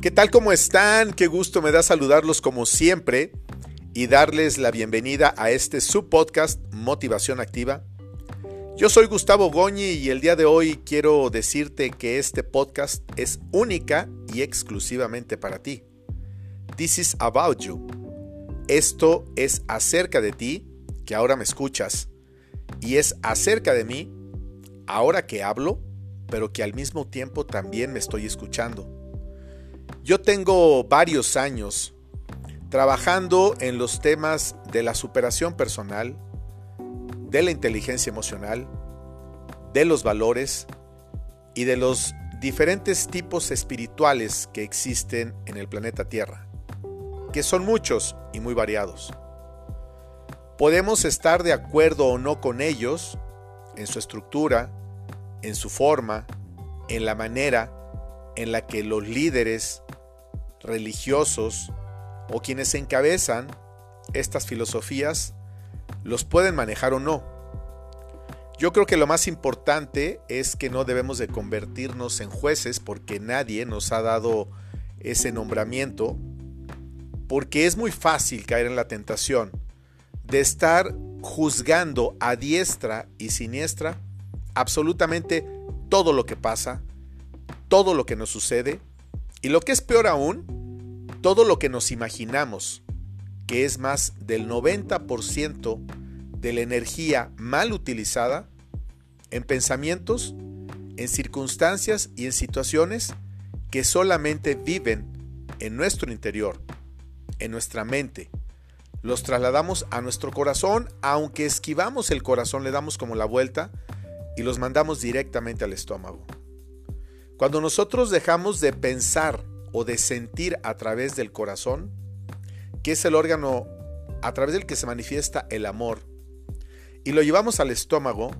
¿Qué tal como están? Qué gusto me da saludarlos como siempre y darles la bienvenida a este subpodcast Motivación Activa. Yo soy Gustavo Goñi y el día de hoy quiero decirte que este podcast es única y exclusivamente para ti. This is about you. Esto es acerca de ti, que ahora me escuchas, y es acerca de mí, ahora que hablo, pero que al mismo tiempo también me estoy escuchando. Yo tengo varios años trabajando en los temas de la superación personal, de la inteligencia emocional, de los valores y de los diferentes tipos espirituales que existen en el planeta Tierra, que son muchos y muy variados. Podemos estar de acuerdo o no con ellos en su estructura, en su forma, en la manera en la que los líderes religiosos o quienes encabezan estas filosofías los pueden manejar o no. Yo creo que lo más importante es que no debemos de convertirnos en jueces porque nadie nos ha dado ese nombramiento, porque es muy fácil caer en la tentación de estar juzgando a diestra y siniestra absolutamente todo lo que pasa, todo lo que nos sucede y lo que es peor aún, todo lo que nos imaginamos, que es más del 90% de la energía mal utilizada en pensamientos, en circunstancias y en situaciones que solamente viven en nuestro interior, en nuestra mente. Los trasladamos a nuestro corazón, aunque esquivamos el corazón, le damos como la vuelta y los mandamos directamente al estómago. Cuando nosotros dejamos de pensar o de sentir a través del corazón, que es el órgano a través del que se manifiesta el amor, y lo llevamos al estómago,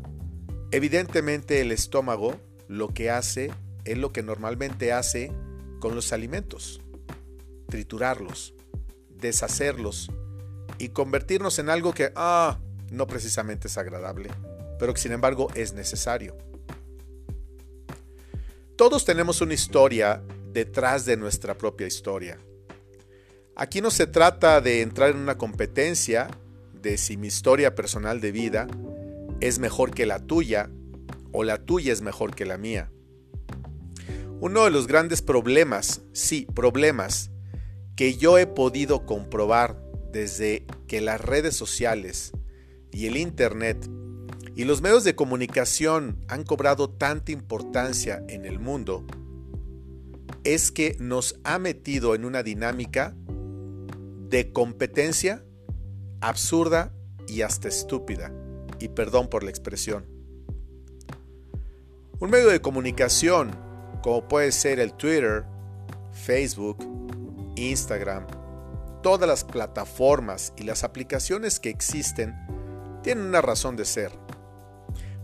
evidentemente el estómago lo que hace es lo que normalmente hace con los alimentos, triturarlos, deshacerlos y convertirnos en algo que, ah, no precisamente es agradable, pero que sin embargo es necesario. Todos tenemos una historia detrás de nuestra propia historia. Aquí no se trata de entrar en una competencia de si mi historia personal de vida es mejor que la tuya o la tuya es mejor que la mía. Uno de los grandes problemas, sí, problemas, que yo he podido comprobar desde que las redes sociales y el Internet y los medios de comunicación han cobrado tanta importancia en el mundo es que nos ha metido en una dinámica de competencia absurda y hasta estúpida. Y perdón por la expresión. Un medio de comunicación, como puede ser el Twitter, Facebook, Instagram, todas las plataformas y las aplicaciones que existen, tienen una razón de ser.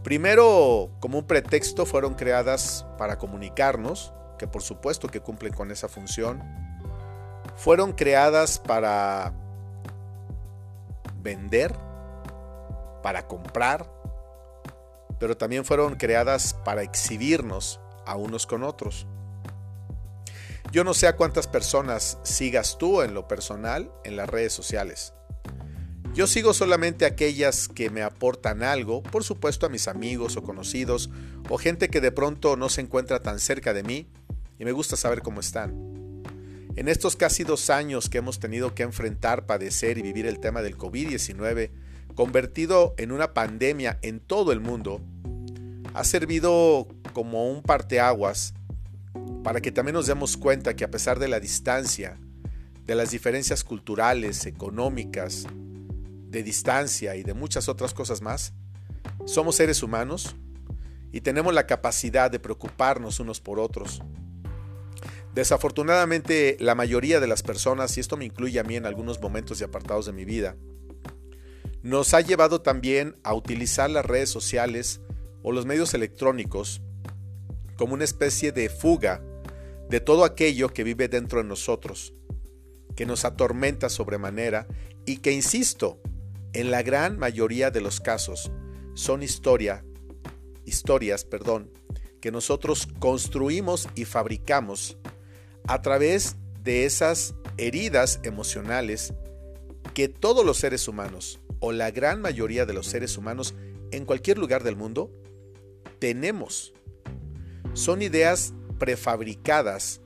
Primero, como un pretexto, fueron creadas para comunicarnos, que por supuesto que cumplen con esa función. Fueron creadas para vender, para comprar, pero también fueron creadas para exhibirnos a unos con otros. Yo no sé a cuántas personas sigas tú en lo personal en las redes sociales. Yo sigo solamente aquellas que me aportan algo, por supuesto a mis amigos o conocidos, o gente que de pronto no se encuentra tan cerca de mí y me gusta saber cómo están. En estos casi dos años que hemos tenido que enfrentar, padecer y vivir el tema del COVID-19, convertido en una pandemia en todo el mundo, ha servido como un parteaguas para que también nos demos cuenta que a pesar de la distancia, de las diferencias culturales, económicas, de distancia y de muchas otras cosas más, somos seres humanos y tenemos la capacidad de preocuparnos unos por otros. Desafortunadamente, la mayoría de las personas, y esto me incluye a mí en algunos momentos y apartados de mi vida, nos ha llevado también a utilizar las redes sociales o los medios electrónicos como una especie de fuga de todo aquello que vive dentro de nosotros, que nos atormenta sobremanera y que, insisto, en la gran mayoría de los casos son historia, historias, perdón, que nosotros construimos y fabricamos a través de esas heridas emocionales que todos los seres humanos, o la gran mayoría de los seres humanos en cualquier lugar del mundo, tenemos. Son ideas prefabricadas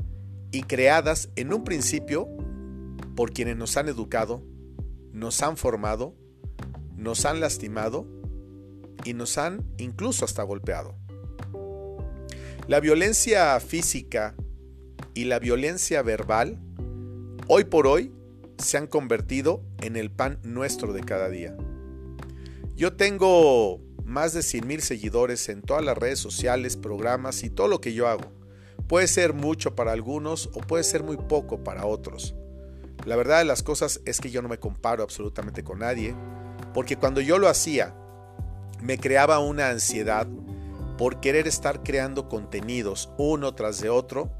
y creadas en un principio por quienes nos han educado, nos han formado, nos han lastimado y nos han incluso hasta golpeado. La violencia física y la violencia verbal hoy por hoy se han convertido en el pan nuestro de cada día. Yo tengo más de 100 mil seguidores en todas las redes sociales, programas y todo lo que yo hago. Puede ser mucho para algunos o puede ser muy poco para otros. La verdad de las cosas es que yo no me comparo absolutamente con nadie, porque cuando yo lo hacía, me creaba una ansiedad por querer estar creando contenidos uno tras de otro,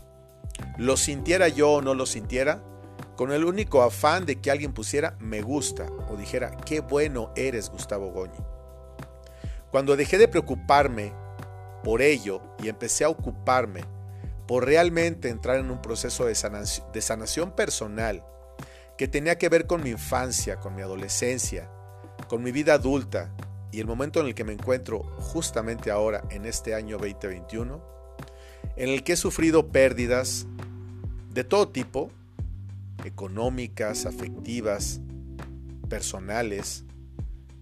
lo sintiera yo o no lo sintiera, con el único afán de que alguien pusiera me gusta o dijera qué bueno eres Gustavo Goñi. Cuando dejé de preocuparme por ello y empecé a ocuparme por realmente entrar en un proceso de sanación, de sanación personal que tenía que ver con mi infancia, con mi adolescencia, con mi vida adulta y el momento en el que me encuentro justamente ahora en este año 2021, en el que he sufrido pérdidas de todo tipo, económicas, afectivas, personales.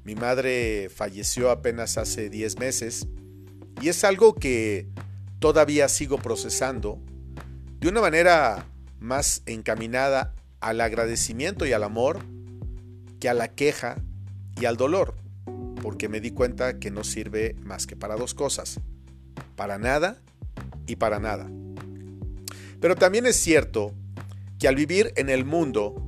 Mi madre falleció apenas hace 10 meses y es algo que todavía sigo procesando de una manera más encaminada al agradecimiento y al amor que a la queja y al dolor, porque me di cuenta que no sirve más que para dos cosas, para nada y para nada. Pero también es cierto que al vivir en el mundo,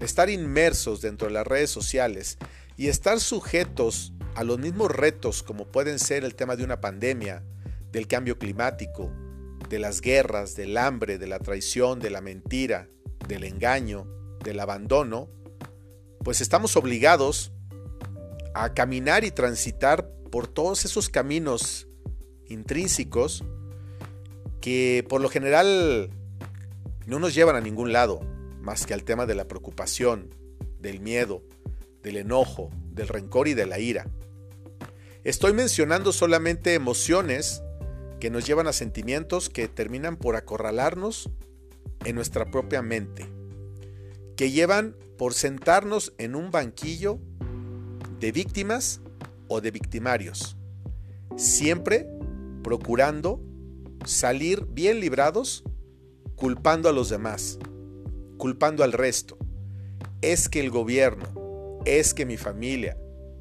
estar inmersos dentro de las redes sociales y estar sujetos a los mismos retos como pueden ser el tema de una pandemia, del cambio climático, de las guerras, del hambre, de la traición, de la mentira, del engaño, del abandono, pues estamos obligados a caminar y transitar por todos esos caminos intrínsecos que por lo general no nos llevan a ningún lado más que al tema de la preocupación, del miedo, del enojo, del rencor y de la ira. Estoy mencionando solamente emociones que nos llevan a sentimientos que terminan por acorralarnos en nuestra propia mente, que llevan por sentarnos en un banquillo de víctimas o de victimarios, siempre procurando salir bien librados culpando a los demás, culpando al resto. Es que el gobierno, es que mi familia,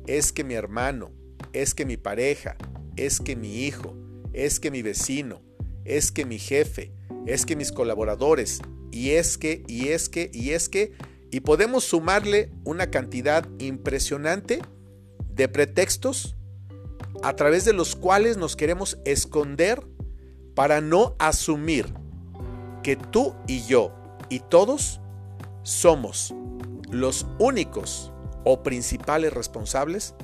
es que mi hermano, es que mi pareja, es que mi hijo, es que mi vecino, es que mi jefe, es que mis colaboradores, y es que, y es que, y es que, y podemos sumarle una cantidad impresionante de pretextos a través de los cuales nos queremos esconder para no asumir que tú y yo y todos somos los únicos o principales responsables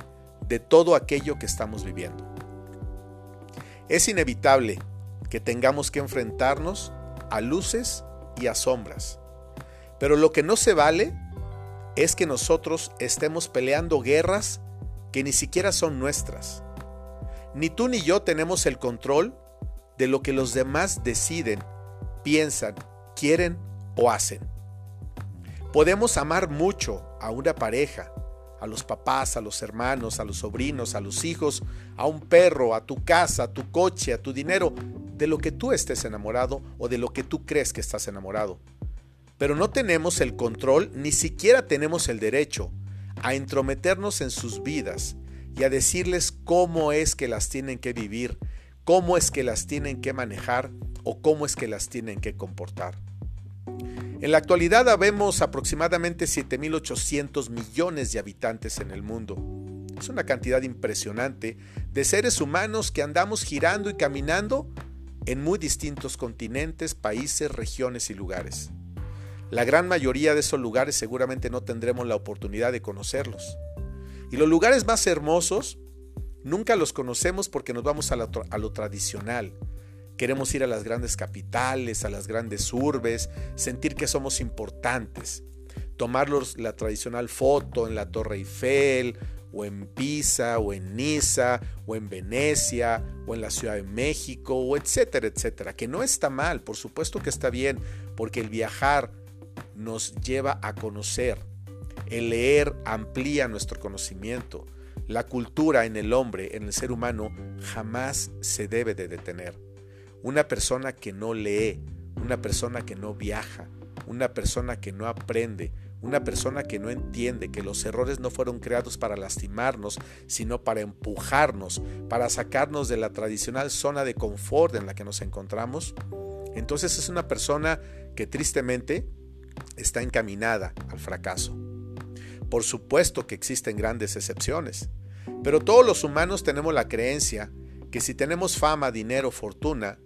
de todo aquello que estamos viviendo. Es inevitable que tengamos que enfrentarnos a luces y a sombras, pero lo que no se vale es que nosotros estemos peleando guerras que ni siquiera son nuestras. Ni tú ni yo tenemos el control de lo que los demás deciden piensan, quieren o hacen. Podemos amar mucho a una pareja, a los papás, a los hermanos, a los sobrinos, a los hijos, a un perro, a tu casa, a tu coche, a tu dinero, de lo que tú estés enamorado o de lo que tú crees que estás enamorado. Pero no tenemos el control, ni siquiera tenemos el derecho a entrometernos en sus vidas y a decirles cómo es que las tienen que vivir, cómo es que las tienen que manejar o cómo es que las tienen que comportar. En la actualidad habemos aproximadamente 7.800 millones de habitantes en el mundo. Es una cantidad impresionante de seres humanos que andamos girando y caminando en muy distintos continentes, países, regiones y lugares. La gran mayoría de esos lugares seguramente no tendremos la oportunidad de conocerlos. Y los lugares más hermosos nunca los conocemos porque nos vamos a lo, tradicional, Queremos ir a las grandes capitales, a las grandes urbes, sentir que somos importantes, tomarlos la tradicional foto en la Torre Eiffel, o en Pisa, o en Niza, o en Venecia, o en la Ciudad de México, o etcétera, etcétera. Que no está mal, por supuesto que está bien, porque el viajar nos lleva a conocer. El leer amplía nuestro conocimiento. La cultura en el hombre, en el ser humano, jamás se debe de detener. Una persona que no lee, una persona que no viaja, una persona que no aprende, una persona que no entiende que los errores no fueron creados para lastimarnos, sino para empujarnos, para sacarnos de la tradicional zona de confort en la que nos encontramos, entonces es una persona que tristemente está encaminada al fracaso. Por supuesto que existen grandes excepciones, pero todos los humanos tenemos la creencia que si tenemos fama, dinero, fortuna,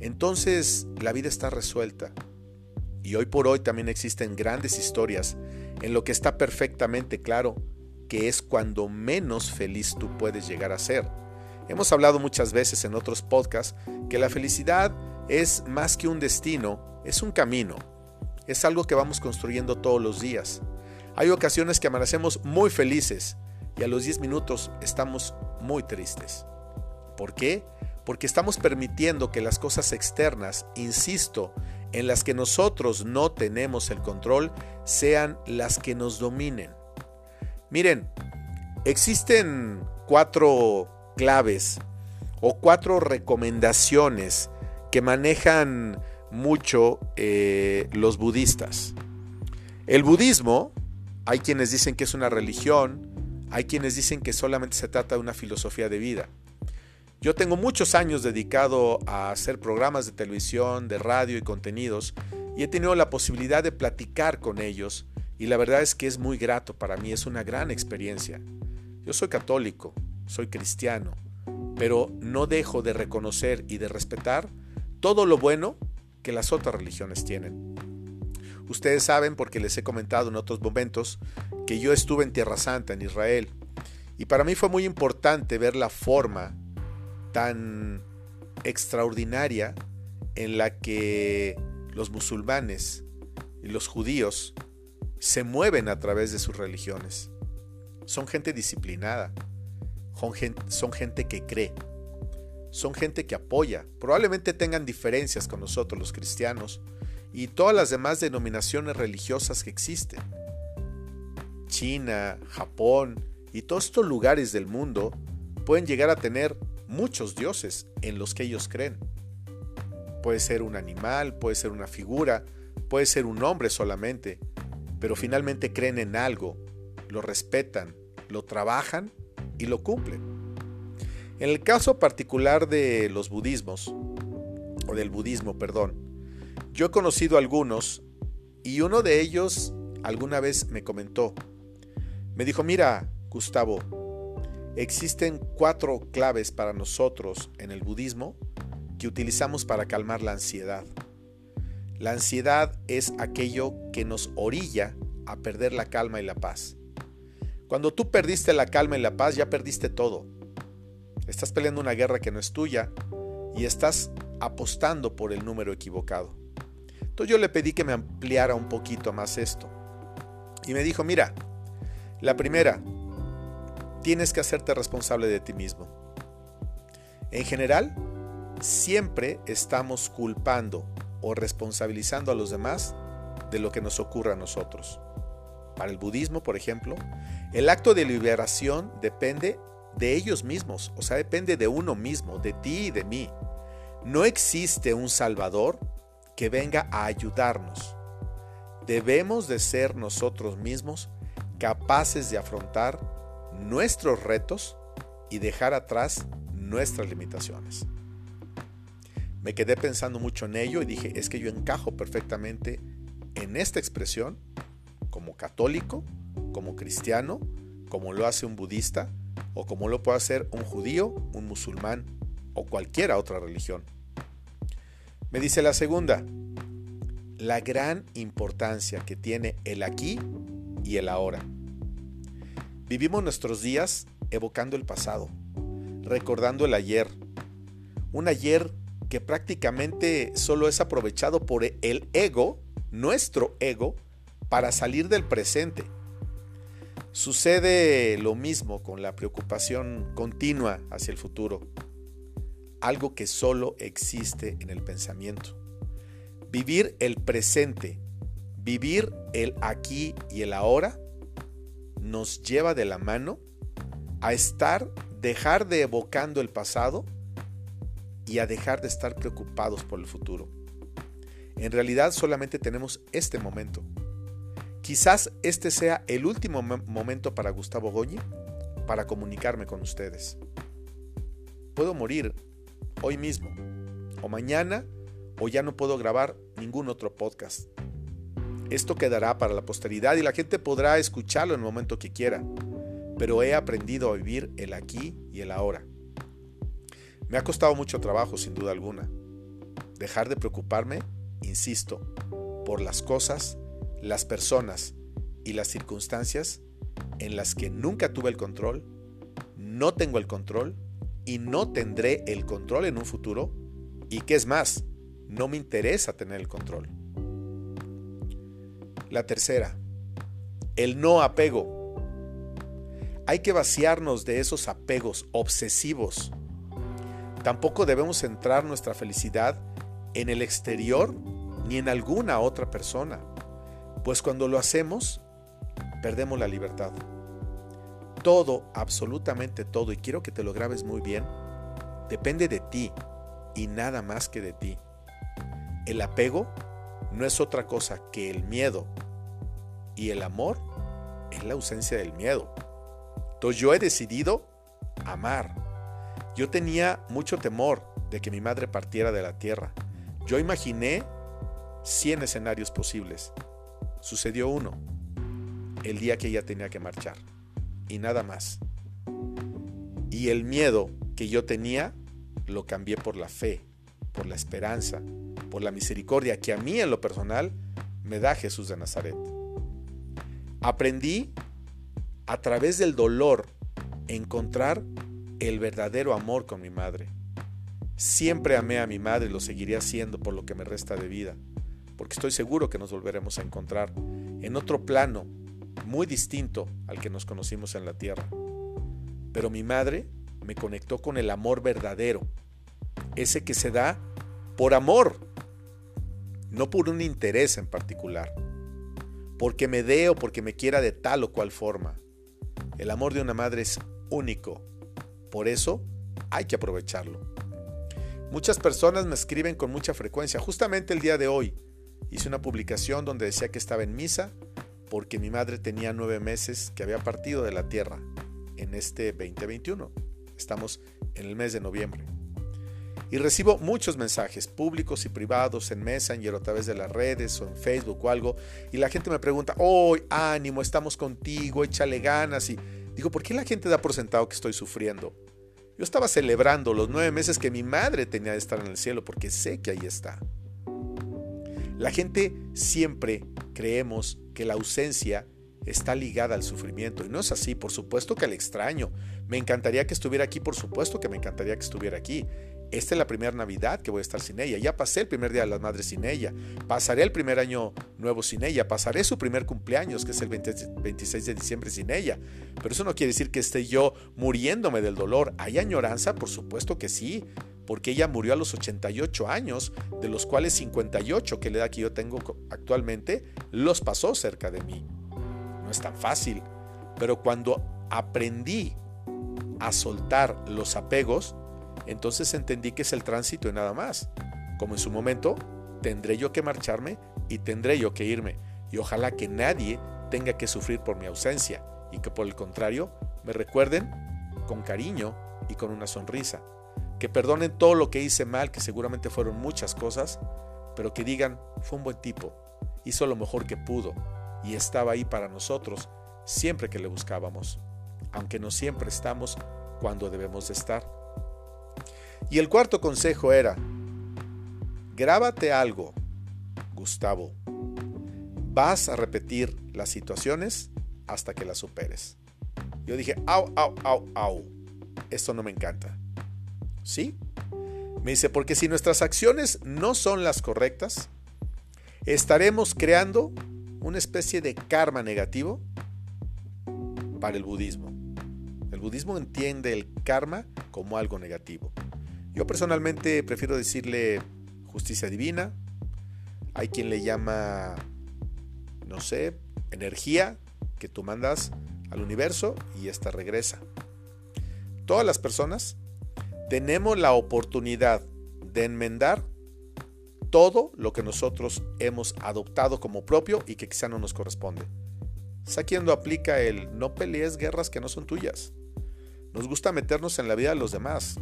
entonces la vida está resuelta. Y hoy por hoy también existen grandes historias en lo que está perfectamente claro que es cuando menos feliz tú puedes llegar a ser. Hemos hablado muchas veces en otros podcasts que la felicidad es más que un destino, es un camino, es algo que vamos construyendo todos los días. Hay ocasiones que amanecemos muy felices y a los 10 minutos estamos muy tristes. ¿Por qué? porque estamos permitiendo que las cosas externas, insisto, en las que nosotros no tenemos el control, sean las que nos dominen. Miren, existen cuatro claves o cuatro recomendaciones que manejan mucho eh, los budistas. El budismo, hay quienes dicen que es una religión, hay quienes dicen que solamente se trata de una filosofía de vida. Yo tengo muchos años dedicado a hacer programas de televisión, de radio y contenidos y he tenido la posibilidad de platicar con ellos y la verdad es que es muy grato para mí, es una gran experiencia. Yo soy católico, soy cristiano, pero no dejo de reconocer y de respetar todo lo bueno que las otras religiones tienen. Ustedes saben, porque les he comentado en otros momentos, que yo estuve en Tierra Santa, en Israel, y para mí fue muy importante ver la forma tan extraordinaria en la que los musulmanes y los judíos se mueven a través de sus religiones. Son gente disciplinada, son gente, que cree, son gente que apoya. Probablemente tengan diferencias con nosotros los cristianos y todas las demás denominaciones religiosas que existen. China, Japón y todos estos lugares del mundo pueden llegar a tener muchos dioses en los que ellos creen. Puede ser un animal, puede ser una figura, puede ser un hombre solamente, pero finalmente creen en algo, lo respetan, lo trabajan y lo cumplen. En el caso particular de los budismos, o del budismo, perdón, yo he conocido algunos y uno de ellos alguna vez me comentó, me dijo, mira, Gustavo, Existen cuatro claves para nosotros en el budismo que utilizamos para calmar la ansiedad. La ansiedad es aquello que nos orilla a perder la calma y la paz. Cuando tú perdiste la calma y la paz, ya perdiste todo. Estás peleando una guerra que no es tuya y estás apostando por el número equivocado. Entonces yo le pedí que me ampliara un poquito más esto. Y me dijo, mira, la primera, tienes que hacerte responsable de ti mismo. En general, siempre estamos culpando o responsabilizando a los demás de lo que nos ocurra a nosotros. Para el budismo, por ejemplo, el acto de liberación depende de ellos mismos, o sea, depende de uno mismo, de ti y de mí. No existe un Salvador que venga a ayudarnos. Debemos de ser nosotros mismos capaces de afrontar nuestros retos y dejar atrás nuestras limitaciones. Me quedé pensando mucho en ello y dije, es que yo encajo perfectamente en esta expresión como católico, como cristiano, como lo hace un budista o como lo puede hacer un judío, un musulmán o cualquiera otra religión. Me dice la segunda, la gran importancia que tiene el aquí y el ahora. Vivimos nuestros días evocando el pasado, recordando el ayer, un ayer que prácticamente solo es aprovechado por el ego, nuestro ego, para salir del presente. Sucede lo mismo con la preocupación continua hacia el futuro, algo que solo existe en el pensamiento. Vivir el presente, vivir el aquí y el ahora, nos lleva de la mano a estar, dejar de evocando el pasado y a dejar de estar preocupados por el futuro. En realidad solamente tenemos este momento. Quizás este sea el último momento para Gustavo Goñi para comunicarme con ustedes. Puedo morir hoy mismo, o mañana, o ya no puedo grabar ningún otro podcast. Esto quedará para la posteridad y la gente podrá escucharlo en el momento que quiera, pero he aprendido a vivir el aquí y el ahora. Me ha costado mucho trabajo, sin duda alguna. Dejar de preocuparme, insisto, por las cosas las personas y las circunstancias en las que nunca tuve el control, no tengo el control y no tendré el control en un futuro y que es más, no me interesa tener el control. La tercera, el no apego. Hay que vaciarnos de esos apegos obsesivos. Tampoco debemos centrar nuestra felicidad en el exterior ni en alguna otra persona. Pues cuando lo hacemos, perdemos la libertad. Todo, absolutamente todo, y quiero que te lo grabes muy bien, depende de ti y nada más que de ti. El apego no es otra cosa que el miedo y el amor es la ausencia del miedo. Entonces yo he decidido amar. Yo tenía mucho temor de que mi madre partiera de la tierra. Yo imaginé 100 escenarios posibles Sucedió uno, el día que ella tenía que marchar, y nada más. Y el miedo que yo tenía lo cambié por la fe, por la esperanza, por la misericordia que a mí en lo personal me da Jesús de Nazaret. Aprendí a través del dolor encontrar el verdadero amor con mi madre. Siempre amé a mi madre y lo seguiré haciendo por lo que me resta de vida porque estoy seguro que nos volveremos a encontrar en otro plano muy distinto al que nos conocimos en la tierra. Pero mi madre me conectó con el amor verdadero, ese que se da por amor, no por un interés en particular, porque me dé o porque me quiera de tal o cual forma. El amor de una madre es único, por eso hay que aprovecharlo. Muchas personas me escriben con mucha frecuencia, justamente el día de hoy, hice una publicación donde decía que estaba en misa porque mi madre tenía nueve meses que había partido de la tierra en este 2021. Estamos en el mes de noviembre. Y recibo muchos mensajes públicos y privados en Messenger o a través de las redes o en Facebook o algo. Y la gente me pregunta, hoy ánimo, estamos contigo, échale ganas. Y digo, ¿por qué la gente da por sentado que estoy sufriendo? Yo estaba celebrando los nueve meses que mi madre tenía de estar en el cielo porque sé que ahí está. La gente siempre creemos que la ausencia está ligada al sufrimiento y no es así, por supuesto que al extraño. Me encantaría que estuviera aquí, por supuesto que me encantaría que estuviera aquí. Esta es la primera Navidad que voy a estar sin ella. Ya pasé el primer día de las madres sin ella. Pasaré el primer año nuevo sin ella. Pasaré su primer cumpleaños, que es el 26 de diciembre sin ella. Pero eso no quiere decir que esté yo muriéndome del dolor. ¿Hay añoranza? Por supuesto que sí porque ella murió a los 88 años, de los cuales 58, que la edad que yo tengo actualmente, los pasó cerca de mí. No es tan fácil, pero cuando aprendí a soltar los apegos, entonces entendí que es el tránsito y nada más. Como en su momento, tendré yo que marcharme y tendré yo que irme. Y ojalá que nadie tenga que sufrir por mi ausencia y que por el contrario me recuerden con cariño y con una sonrisa que perdonen todo lo que hice mal, que seguramente fueron muchas cosas, pero que digan, fue un buen tipo, hizo lo mejor que pudo y estaba ahí para nosotros siempre que le buscábamos, aunque no siempre estamos cuando debemos de estar. Y el cuarto consejo era, grábate algo, Gustavo, vas a repetir las situaciones hasta que las superes. Yo dije, au, au, au, au, esto no me encanta. ¿Sí? Me dice, porque si nuestras acciones no son las correctas, estaremos creando una especie de karma negativo para el budismo. El budismo entiende el karma como algo negativo. Yo personalmente prefiero decirle justicia divina. Hay quien le llama, no sé, energía que tú mandas al universo y esta regresa. Todas las personas tenemos la oportunidad de enmendar todo lo que nosotros hemos adoptado como propio y que quizá no nos corresponde. Saquiendo aplica el no pelees guerras que no son tuyas. Nos gusta meternos en la vida de los demás.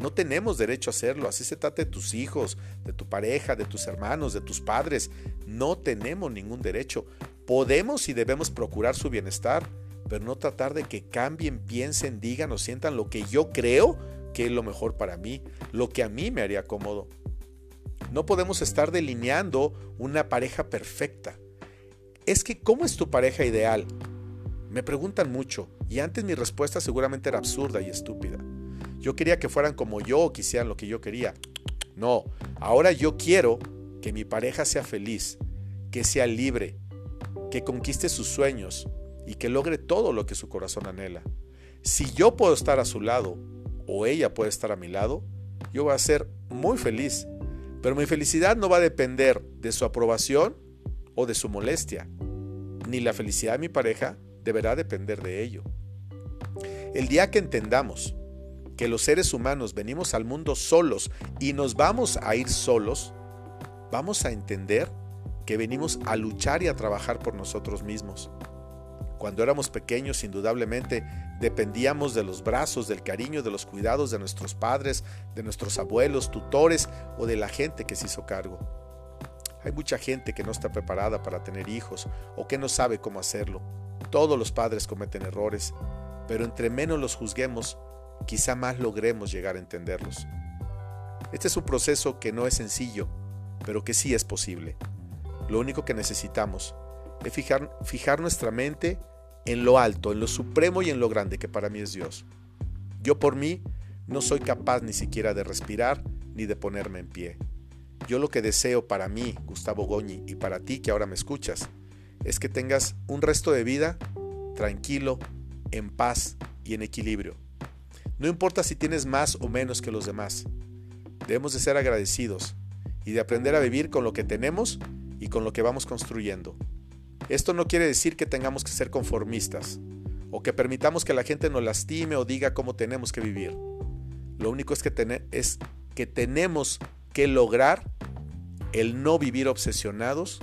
No tenemos derecho a hacerlo, así se trata de tus hijos, de tu pareja, de tus hermanos, de tus padres. No tenemos ningún derecho. Podemos y debemos procurar su bienestar, pero no tratar de que cambien, piensen, digan o sientan lo que yo creo que es lo mejor para mí, lo que a mí me haría cómodo. No podemos estar delineando una pareja perfecta. Es que, ¿cómo es tu pareja ideal? Me preguntan mucho y antes mi respuesta seguramente era absurda y estúpida. Yo quería que fueran como yo o quisieran lo que yo quería. No, ahora yo quiero que mi pareja sea feliz, que sea libre, que conquiste sus sueños y que logre todo lo que su corazón anhela. Si yo puedo estar a su lado o ella puede estar a mi lado, yo voy a ser muy feliz. Pero mi felicidad no va a depender de su aprobación o de su molestia, ni la felicidad de mi pareja deberá depender de ello. El día que entendamos que los seres humanos venimos al mundo solos y nos vamos a ir solos, vamos a entender que venimos a luchar y a trabajar por nosotros mismos. Cuando éramos pequeños, indudablemente, dependíamos de los brazos, del cariño, de los cuidados de nuestros padres, de nuestros abuelos, tutores o de la gente que se hizo cargo. Hay mucha gente que no está preparada para tener hijos o que no sabe cómo hacerlo. Todos los padres cometen errores, pero entre menos los juzguemos, quizá más logremos llegar a entenderlos. Este es un proceso que no es sencillo, pero que sí es posible. Lo único que necesitamos es fijar, fijar nuestra mente en lo alto, en lo supremo y en lo grande que para mí es Dios. Yo por mí no soy capaz ni siquiera de respirar ni de ponerme en pie. Yo lo que deseo para mí, Gustavo Goñi, y para ti que ahora me escuchas, es que tengas un resto de vida tranquilo, en paz y en equilibrio. No importa si tienes más o menos que los demás. Debemos de ser agradecidos y de aprender a vivir con lo que tenemos y con lo que vamos construyendo. Esto no quiere decir que tengamos que ser conformistas o que permitamos que la gente nos lastime o diga cómo tenemos que vivir. Lo único es que, es que tenemos que lograr el no vivir obsesionados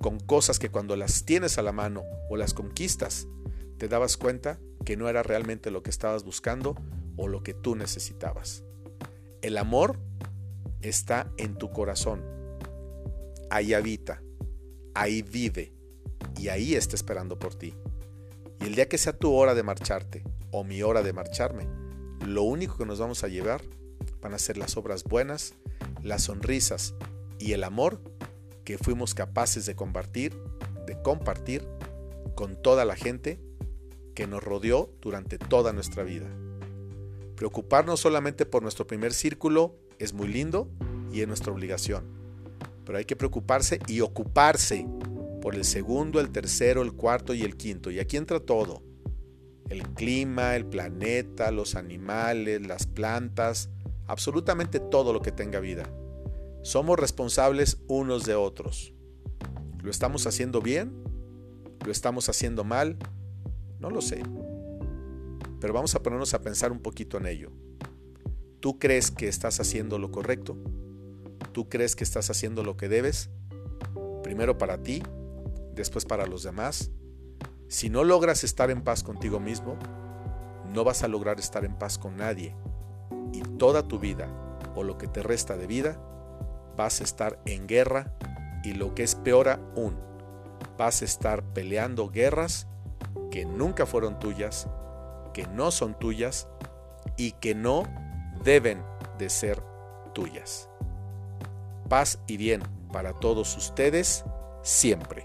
con cosas que cuando las tienes a la mano o las conquistas, te dabas cuenta que no era realmente lo que estabas buscando o lo que tú necesitabas. El amor está en tu corazón. Ahí habita, ahí vive y ahí está esperando por ti. Y el día que sea tu hora de marcharte o mi hora de marcharme, lo único que nos vamos a llevar van a ser las obras buenas, las sonrisas y el amor que fuimos capaces de compartir, de compartir con toda la gente que nos rodeó durante toda nuestra vida. Preocuparnos solamente por nuestro primer círculo es muy lindo y es nuestra obligación. Pero hay que preocuparse y ocuparse por el segundo, el tercero, el cuarto y el quinto. Y aquí entra todo. El clima, el planeta, los animales, las plantas, absolutamente todo lo que tenga vida. Somos responsables unos de otros. ¿Lo estamos haciendo bien? ¿Lo estamos haciendo mal? No lo sé. Pero vamos a ponernos a pensar un poquito en ello. ¿Tú crees que estás haciendo lo correcto? ¿Tú crees que estás haciendo lo que debes? Primero para ti, después para los demás. Si no logras estar en paz contigo mismo, no vas a lograr estar en paz con nadie. Y toda tu vida, o lo que te resta de vida, vas a estar en guerra y lo que es peor aún, vas a estar peleando guerras que nunca fueron tuyas, que no son tuyas y que no deben de ser tuyas. Paz y bien para todos ustedes siempre.